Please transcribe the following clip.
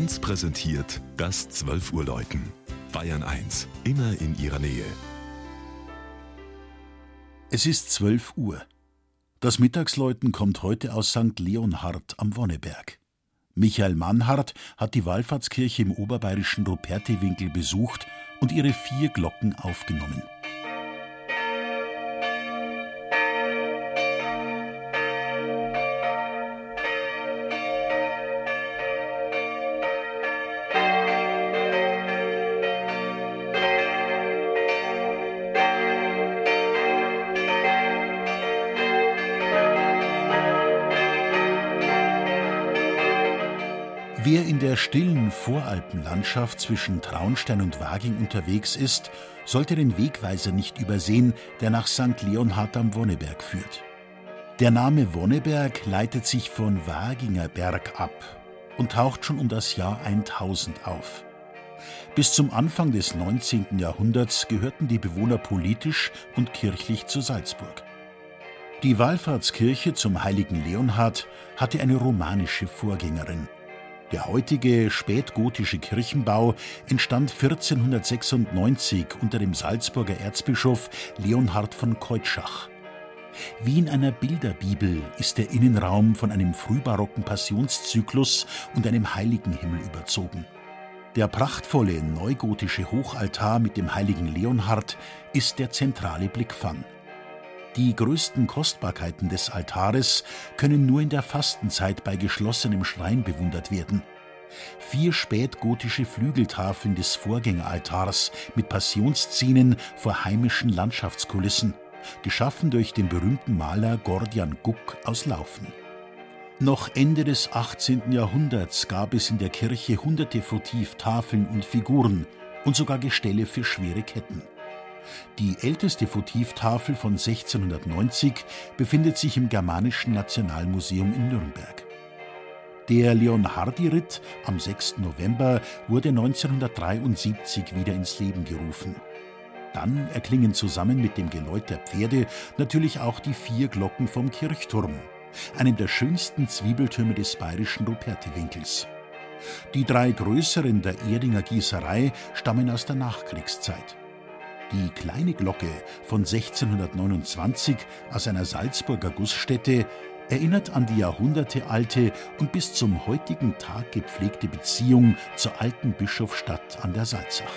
1 präsentiert das 12 Uhr Läuten. Bayern 1, immer in ihrer Nähe. Es ist 12 Uhr. Das Mittagsläuten kommt heute aus St. Leonhard am Wonneberg. Michael Mannhardt hat die Wallfahrtskirche im oberbayerischen Rupertiwinkel besucht und ihre vier Glocken aufgenommen. Wer in der stillen Voralpenlandschaft zwischen Traunstein und Waging unterwegs ist, sollte den Wegweiser nicht übersehen, der nach St. Leonhard am Wonneberg führt. Der Name Wonneberg leitet sich von Waginger Berg ab und taucht schon um das Jahr 1000 auf. Bis zum Anfang des 19. Jahrhunderts gehörten die Bewohner politisch und kirchlich zu Salzburg. Die Wallfahrtskirche zum heiligen Leonhard hatte eine romanische Vorgängerin – der heutige spätgotische Kirchenbau entstand 1496 unter dem Salzburger Erzbischof Leonhard von Keutschach. Wie in einer Bilderbibel ist der Innenraum von einem frühbarocken Passionszyklus und einem Heiligenhimmel überzogen. Der prachtvolle neugotische Hochaltar mit dem heiligen Leonhard ist der zentrale Blickfang. Die größten Kostbarkeiten des Altares können nur in der Fastenzeit bei geschlossenem Schrein bewundert werden. Vier spätgotische Flügeltafeln des Vorgängeraltars mit Passionsszenen vor heimischen Landschaftskulissen, geschaffen durch den berühmten Maler Gordian Guck aus Laufen. Noch Ende des 18. Jahrhunderts gab es in der Kirche hunderte Votivtafeln und Figuren und sogar Gestelle für schwere Ketten. Die älteste Votivtafel von 1690 befindet sich im Germanischen Nationalmuseum in Nürnberg. Der Leonhardi-Ritt am 6. November wurde 1973 wieder ins Leben gerufen. Dann erklingen zusammen mit dem Geläut der Pferde natürlich auch die vier Glocken vom Kirchturm, einem der schönsten Zwiebeltürme des bayerischen Rupertiwinkels. Die drei größeren der Erdinger Gießerei stammen aus der Nachkriegszeit. Die kleine Glocke von 1629 aus einer Salzburger Gussstätte erinnert an die jahrhundertealte und bis zum heutigen Tag gepflegte Beziehung zur alten Bischofsstadt an der Salzach.